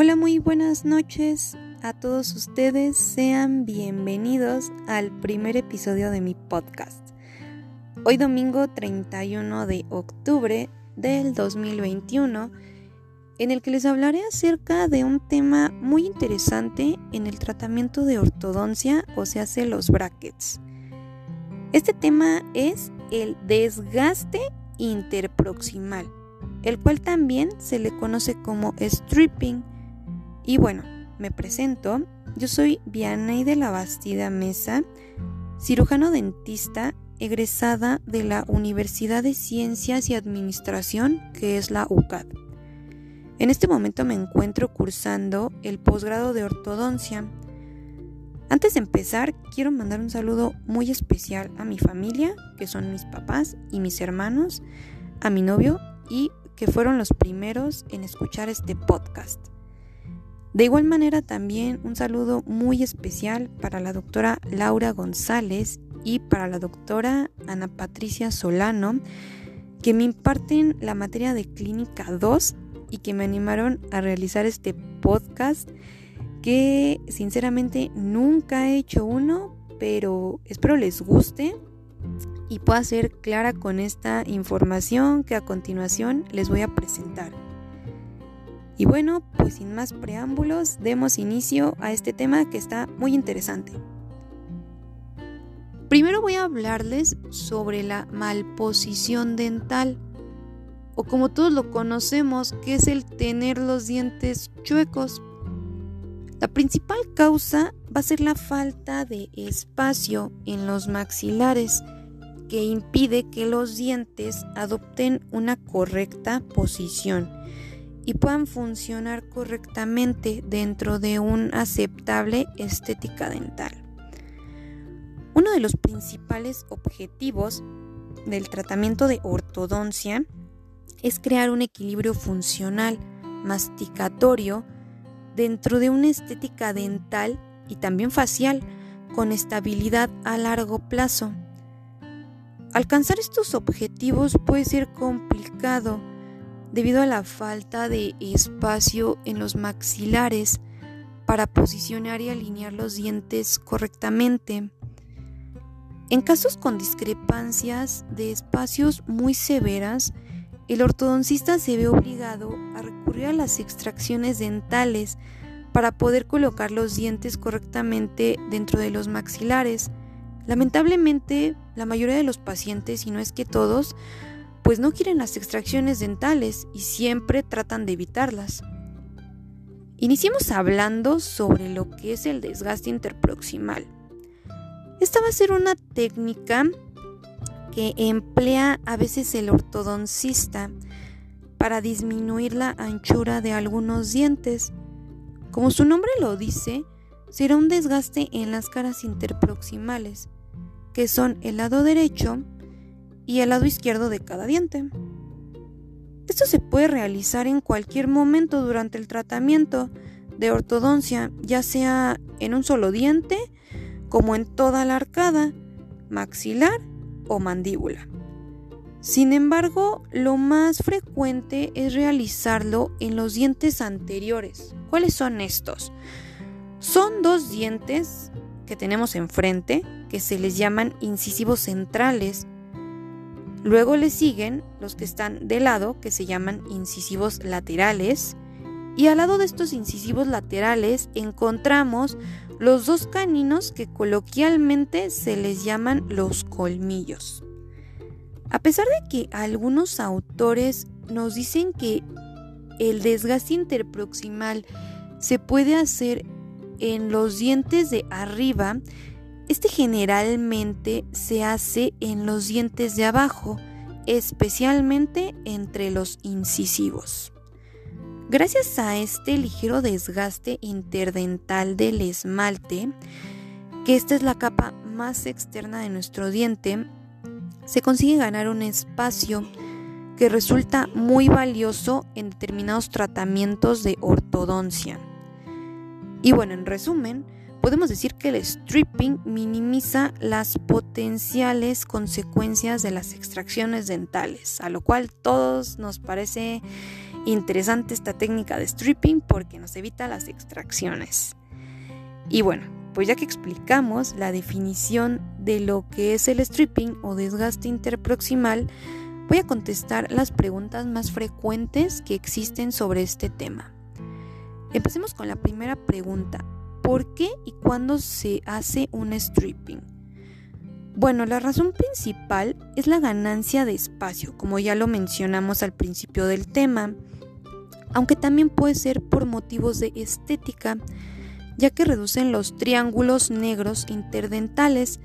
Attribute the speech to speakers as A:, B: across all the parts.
A: Hola, muy buenas noches a todos ustedes. Sean bienvenidos al primer episodio de mi podcast. Hoy domingo 31 de octubre del 2021, en el que les hablaré acerca de un tema muy interesante en el tratamiento de ortodoncia, o se hace los brackets. Este tema es el desgaste interproximal, el cual también se le conoce como stripping y bueno, me presento. Yo soy Vianey de la Bastida Mesa, cirujano dentista egresada de la Universidad de Ciencias y Administración, que es la UCAD. En este momento me encuentro cursando el posgrado de ortodoncia. Antes de empezar, quiero mandar un saludo muy especial a mi familia, que son mis papás y mis hermanos, a mi novio y que fueron los primeros en escuchar este podcast. De igual manera también un saludo muy especial para la doctora Laura González y para la doctora Ana Patricia Solano, que me imparten la materia de Clínica 2 y que me animaron a realizar este podcast que sinceramente nunca he hecho uno, pero espero les guste y pueda ser clara con esta información que a continuación les voy a presentar. Y bueno, pues sin más preámbulos, demos inicio a este tema que está muy interesante. Primero voy a hablarles sobre la malposición dental, o como todos lo conocemos, que es el tener los dientes chuecos. La principal causa va a ser la falta de espacio en los maxilares, que impide que los dientes adopten una correcta posición y puedan funcionar correctamente dentro de un aceptable estética dental. Uno de los principales objetivos del tratamiento de ortodoncia es crear un equilibrio funcional masticatorio dentro de una estética dental y también facial con estabilidad a largo plazo. Alcanzar estos objetivos puede ser complicado debido a la falta de espacio en los maxilares para posicionar y alinear los dientes correctamente. En casos con discrepancias de espacios muy severas, el ortodoncista se ve obligado a recurrir a las extracciones dentales para poder colocar los dientes correctamente dentro de los maxilares. Lamentablemente, la mayoría de los pacientes, y no es que todos, pues no quieren las extracciones dentales y siempre tratan de evitarlas. Iniciemos hablando sobre lo que es el desgaste interproximal. Esta va a ser una técnica que emplea a veces el ortodoncista para disminuir la anchura de algunos dientes. Como su nombre lo dice, será un desgaste en las caras interproximales, que son el lado derecho y el lado izquierdo de cada diente. Esto se puede realizar en cualquier momento durante el tratamiento de ortodoncia, ya sea en un solo diente, como en toda la arcada, maxilar o mandíbula. Sin embargo, lo más frecuente es realizarlo en los dientes anteriores. ¿Cuáles son estos? Son dos dientes que tenemos enfrente, que se les llaman incisivos centrales, Luego le siguen los que están de lado, que se llaman incisivos laterales. Y al lado de estos incisivos laterales encontramos los dos caninos que coloquialmente se les llaman los colmillos. A pesar de que algunos autores nos dicen que el desgaste interproximal se puede hacer en los dientes de arriba, este generalmente se hace en los dientes de abajo, especialmente entre los incisivos. Gracias a este ligero desgaste interdental del esmalte, que esta es la capa más externa de nuestro diente, se consigue ganar un espacio que resulta muy valioso en determinados tratamientos de ortodoncia. Y bueno, en resumen, Podemos decir que el stripping minimiza las potenciales consecuencias de las extracciones dentales, a lo cual todos nos parece interesante esta técnica de stripping porque nos evita las extracciones. Y bueno, pues ya que explicamos la definición de lo que es el stripping o desgaste interproximal, voy a contestar las preguntas más frecuentes que existen sobre este tema. Empecemos con la primera pregunta. ¿Por qué y cuándo se hace un stripping? Bueno, la razón principal es la ganancia de espacio, como ya lo mencionamos al principio del tema, aunque también puede ser por motivos de estética, ya que reducen los triángulos negros interdentales,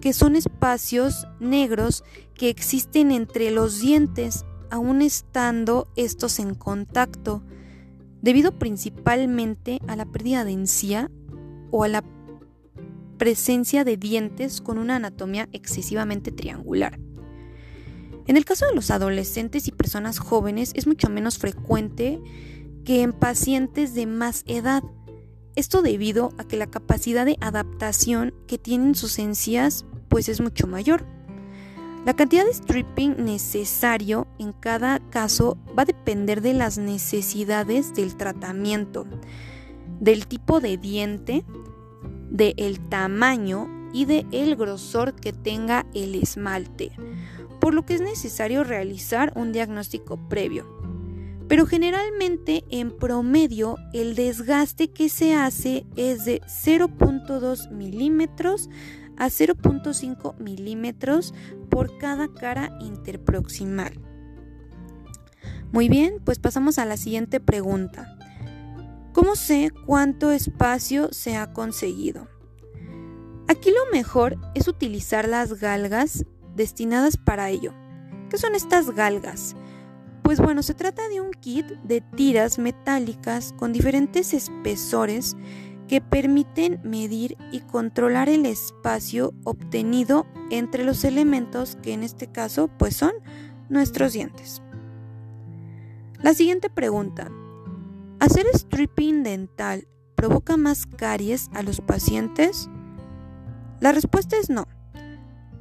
A: que son espacios negros que existen entre los dientes, aún estando estos en contacto, debido principalmente a la pérdida de encía o a la presencia de dientes con una anatomía excesivamente triangular. En el caso de los adolescentes y personas jóvenes es mucho menos frecuente que en pacientes de más edad. Esto debido a que la capacidad de adaptación que tienen sus encías pues es mucho mayor. La cantidad de stripping necesario en cada caso va a depender de las necesidades del tratamiento, del tipo de diente, del tamaño y del el grosor que tenga el esmalte, por lo que es necesario realizar un diagnóstico previo. Pero generalmente en promedio el desgaste que se hace es de 0.2 milímetros a 0.5 milímetros por cada cara interproximal. Muy bien, pues pasamos a la siguiente pregunta. ¿Cómo sé cuánto espacio se ha conseguido? Aquí lo mejor es utilizar las galgas destinadas para ello. ¿Qué son estas galgas? Pues bueno, se trata de un kit de tiras metálicas con diferentes espesores que permiten medir y controlar el espacio obtenido entre los elementos que en este caso pues son nuestros dientes. La siguiente pregunta. ¿Hacer stripping dental provoca más caries a los pacientes? La respuesta es no.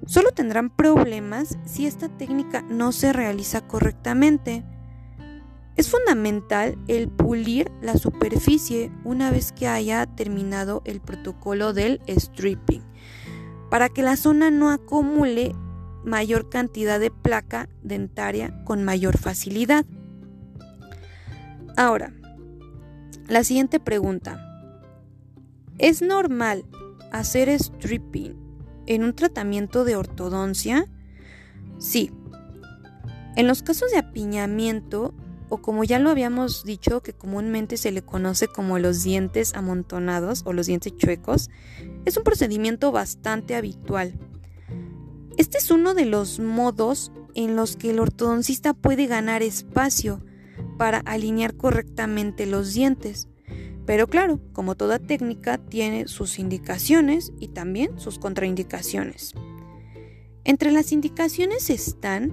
A: Solo tendrán problemas si esta técnica no se realiza correctamente es fundamental el pulir la superficie una vez que haya terminado el protocolo del stripping, para que la zona no acumule mayor cantidad de placa dentaria con mayor facilidad. Ahora, la siguiente pregunta. ¿Es normal hacer stripping en un tratamiento de ortodoncia? Sí. En los casos de apiñamiento o como ya lo habíamos dicho, que comúnmente se le conoce como los dientes amontonados o los dientes chuecos, es un procedimiento bastante habitual. Este es uno de los modos en los que el ortodoncista puede ganar espacio para alinear correctamente los dientes. Pero claro, como toda técnica, tiene sus indicaciones y también sus contraindicaciones. Entre las indicaciones están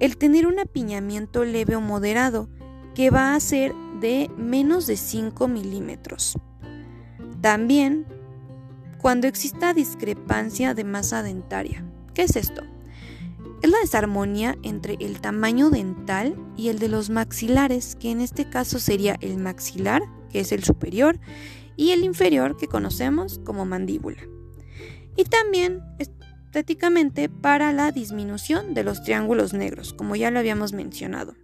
A: el tener un apiñamiento leve o moderado, que va a ser de menos de 5 milímetros. También cuando exista discrepancia de masa dentaria. ¿Qué es esto? Es la desarmonía entre el tamaño dental y el de los maxilares, que en este caso sería el maxilar, que es el superior, y el inferior, que conocemos como mandíbula. Y también prácticamente para la disminución de los triángulos negros, como ya lo habíamos mencionado.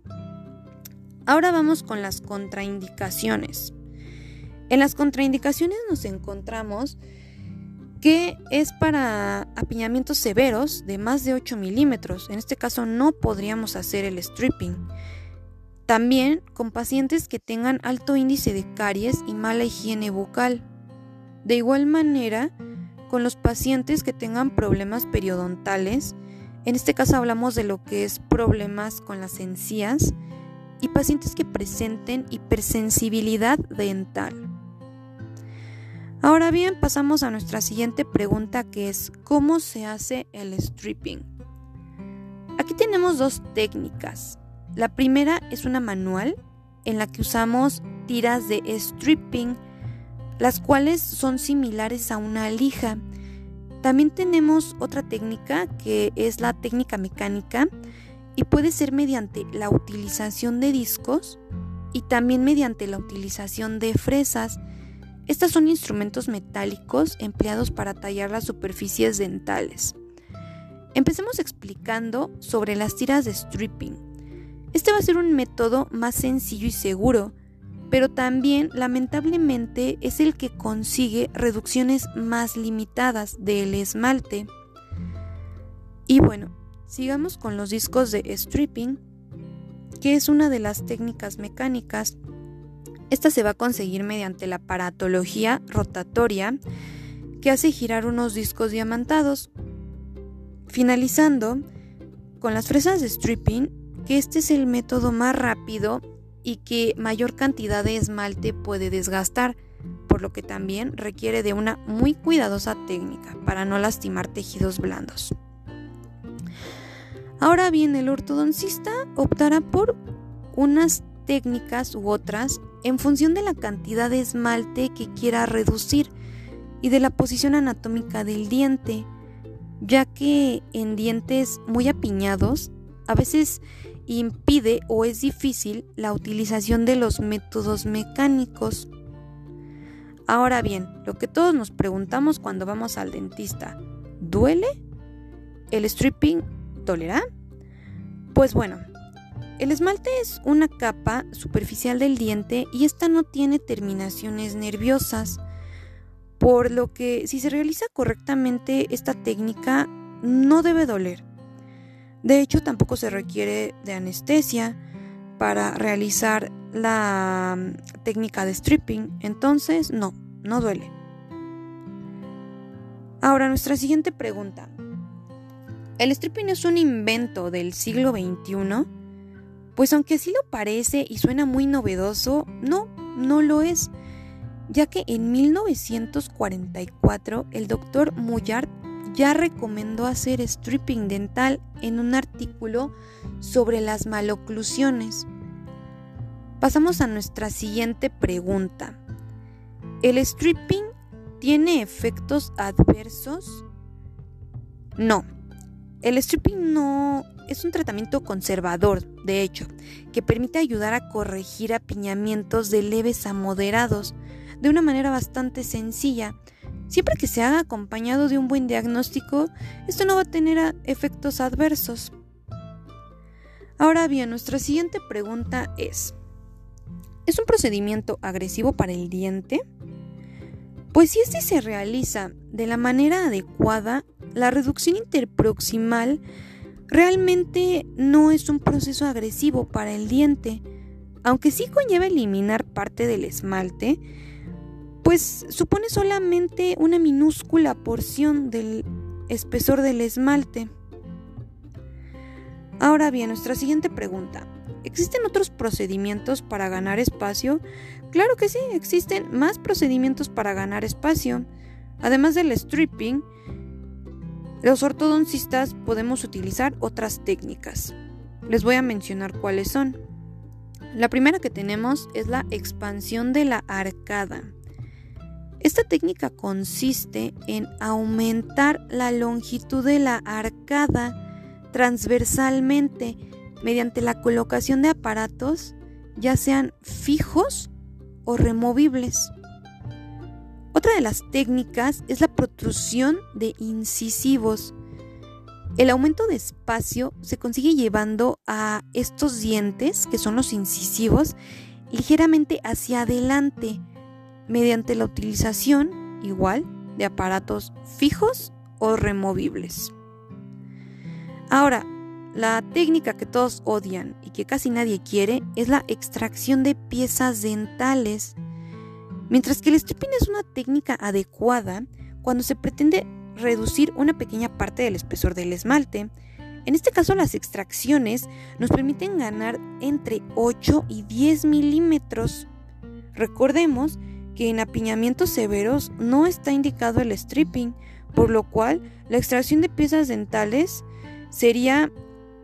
A: Ahora vamos con las contraindicaciones. En las contraindicaciones nos encontramos que es para apiñamientos severos de más de 8 milímetros. En este caso no podríamos hacer el stripping. También con pacientes que tengan alto índice de caries y mala higiene bucal. De igual manera, con los pacientes que tengan problemas periodontales. En este caso hablamos de lo que es problemas con las encías y pacientes que presenten hipersensibilidad dental. Ahora bien, pasamos a nuestra siguiente pregunta que es ¿cómo se hace el stripping? Aquí tenemos dos técnicas. La primera es una manual en la que usamos tiras de stripping las cuales son similares a una lija. También tenemos otra técnica que es la técnica mecánica, y puede ser mediante la utilización de discos y también mediante la utilización de fresas. Estas son instrumentos metálicos empleados para tallar las superficies dentales. Empecemos explicando sobre las tiras de stripping. Este va a ser un método más sencillo y seguro, pero también lamentablemente es el que consigue reducciones más limitadas del esmalte. Y bueno, sigamos con los discos de stripping, que es una de las técnicas mecánicas. Esta se va a conseguir mediante la paratología rotatoria, que hace girar unos discos diamantados. Finalizando con las fresas de stripping, que este es el método más rápido y que mayor cantidad de esmalte puede desgastar, por lo que también requiere de una muy cuidadosa técnica para no lastimar tejidos blandos. Ahora bien, el ortodoncista optará por unas técnicas u otras en función de la cantidad de esmalte que quiera reducir y de la posición anatómica del diente, ya que en dientes muy apiñados a veces impide o es difícil la utilización de los métodos mecánicos. Ahora bien, lo que todos nos preguntamos cuando vamos al dentista, ¿duele? ¿El stripping dolerá? Pues bueno, el esmalte es una capa superficial del diente y esta no tiene terminaciones nerviosas, por lo que si se realiza correctamente esta técnica no debe doler. De hecho, tampoco se requiere de anestesia para realizar la mm, técnica de stripping, entonces no, no duele. Ahora, nuestra siguiente pregunta. ¿El stripping es un invento del siglo XXI? Pues aunque sí lo parece y suena muy novedoso, no, no lo es, ya que en 1944 el doctor Muyard ya recomendó hacer stripping dental en un artículo sobre las maloclusiones. Pasamos a nuestra siguiente pregunta. ¿El stripping tiene efectos adversos? No. El stripping no es un tratamiento conservador, de hecho, que permite ayudar a corregir apiñamientos de leves a moderados de una manera bastante sencilla Siempre que se haga acompañado de un buen diagnóstico, esto no va a tener efectos adversos. Ahora bien, nuestra siguiente pregunta es, ¿es un procedimiento agresivo para el diente? Pues si este se realiza de la manera adecuada, la reducción interproximal realmente no es un proceso agresivo para el diente, aunque sí conlleva eliminar parte del esmalte, pues supone solamente una minúscula porción del espesor del esmalte. Ahora bien, nuestra siguiente pregunta. ¿Existen otros procedimientos para ganar espacio? Claro que sí, existen más procedimientos para ganar espacio. Además del stripping, los ortodoncistas podemos utilizar otras técnicas. Les voy a mencionar cuáles son. La primera que tenemos es la expansión de la arcada. Esta técnica consiste en aumentar la longitud de la arcada transversalmente mediante la colocación de aparatos ya sean fijos o removibles. Otra de las técnicas es la protrusión de incisivos. El aumento de espacio se consigue llevando a estos dientes, que son los incisivos, ligeramente hacia adelante mediante la utilización, igual, de aparatos fijos o removibles. Ahora, la técnica que todos odian y que casi nadie quiere es la extracción de piezas dentales. Mientras que el stripping es una técnica adecuada cuando se pretende reducir una pequeña parte del espesor del esmalte. En este caso las extracciones nos permiten ganar entre 8 y 10 milímetros. Recordemos que en apiñamientos severos no está indicado el stripping, por lo cual la extracción de piezas dentales sería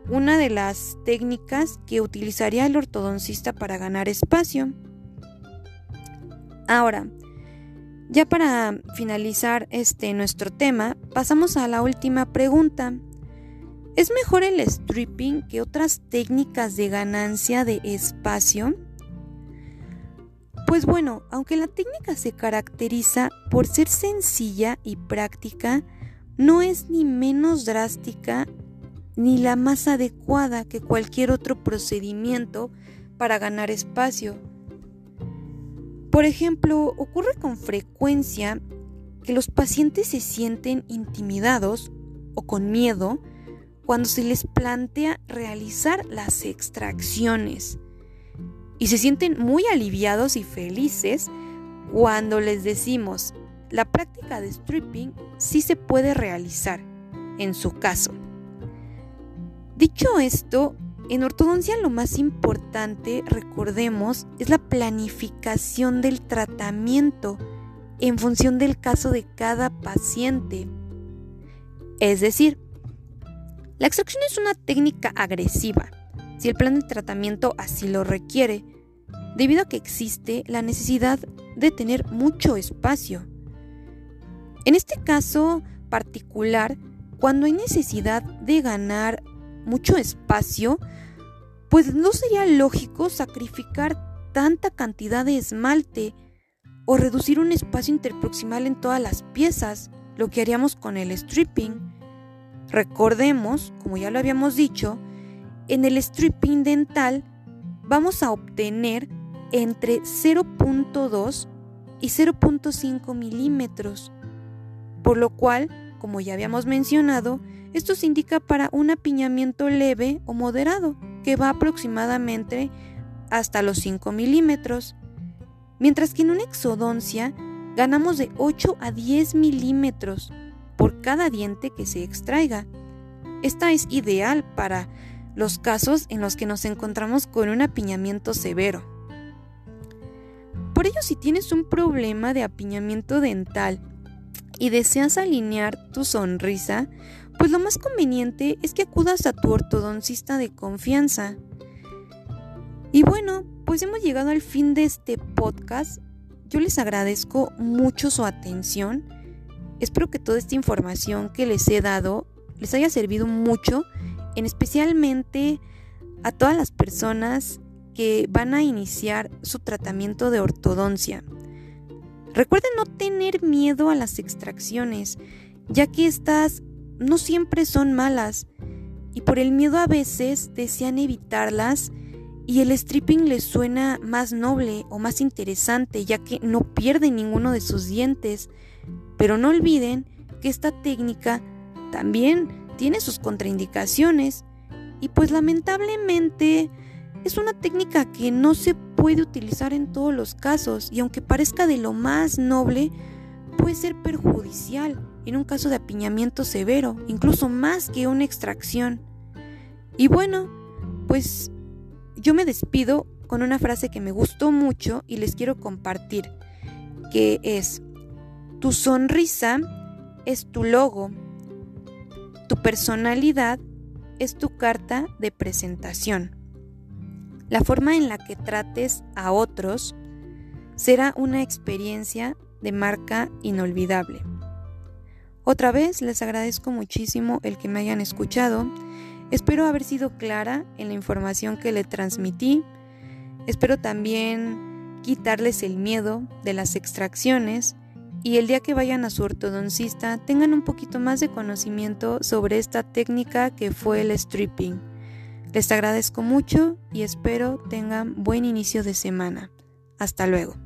A: una de las técnicas que utilizaría el ortodoncista para ganar espacio. Ahora, ya para finalizar este nuestro tema, pasamos a la última pregunta. ¿Es mejor el stripping que otras técnicas de ganancia de espacio? Pues bueno, aunque la técnica se caracteriza por ser sencilla y práctica, no es ni menos drástica ni la más adecuada que cualquier otro procedimiento para ganar espacio. Por ejemplo, ocurre con frecuencia que los pacientes se sienten intimidados o con miedo cuando se les plantea realizar las extracciones y se sienten muy aliviados y felices cuando les decimos la práctica de stripping sí se puede realizar en su caso. Dicho esto, en ortodoncia lo más importante, recordemos, es la planificación del tratamiento en función del caso de cada paciente. Es decir, la extracción es una técnica agresiva, si el plan de tratamiento así lo requiere, debido a que existe la necesidad de tener mucho espacio. En este caso particular, cuando hay necesidad de ganar mucho espacio, pues no sería lógico sacrificar tanta cantidad de esmalte o reducir un espacio interproximal en todas las piezas, lo que haríamos con el stripping. Recordemos, como ya lo habíamos dicho, en el stripping dental vamos a obtener entre 0.2 y 0.5 milímetros, por lo cual, como ya habíamos mencionado, esto se indica para un apiñamiento leve o moderado, que va aproximadamente hasta los 5 milímetros, mientras que en una exodoncia ganamos de 8 a 10 milímetros, por cada diente que se extraiga. Esta es ideal para los casos en los que nos encontramos con un apiñamiento severo. Por ello, si tienes un problema de apiñamiento dental y deseas alinear tu sonrisa, pues lo más conveniente es que acudas a tu ortodoncista de confianza. Y bueno, pues hemos llegado al fin de este podcast. Yo les agradezco mucho su atención Espero que toda esta información que les he dado les haya servido mucho, en especialmente a todas las personas que van a iniciar su tratamiento de ortodoncia. Recuerden no tener miedo a las extracciones, ya que estas no siempre son malas y por el miedo a veces desean evitarlas y el stripping les suena más noble o más interesante, ya que no pierden ninguno de sus dientes. Pero no olviden que esta técnica también tiene sus contraindicaciones y pues lamentablemente es una técnica que no se puede utilizar en todos los casos y aunque parezca de lo más noble, puede ser perjudicial en un caso de apiñamiento severo, incluso más que una extracción. Y bueno, pues yo me despido con una frase que me gustó mucho y les quiero compartir, que es, tu sonrisa es tu logo. Tu personalidad es tu carta de presentación. La forma en la que trates a otros será una experiencia de marca inolvidable. Otra vez les agradezco muchísimo el que me hayan escuchado. Espero haber sido clara en la información que le transmití. Espero también quitarles el miedo de las extracciones y el día que vayan a su ortodoncista tengan un poquito más de conocimiento sobre esta técnica que fue el stripping. Les agradezco mucho y espero tengan buen inicio de semana. Hasta luego.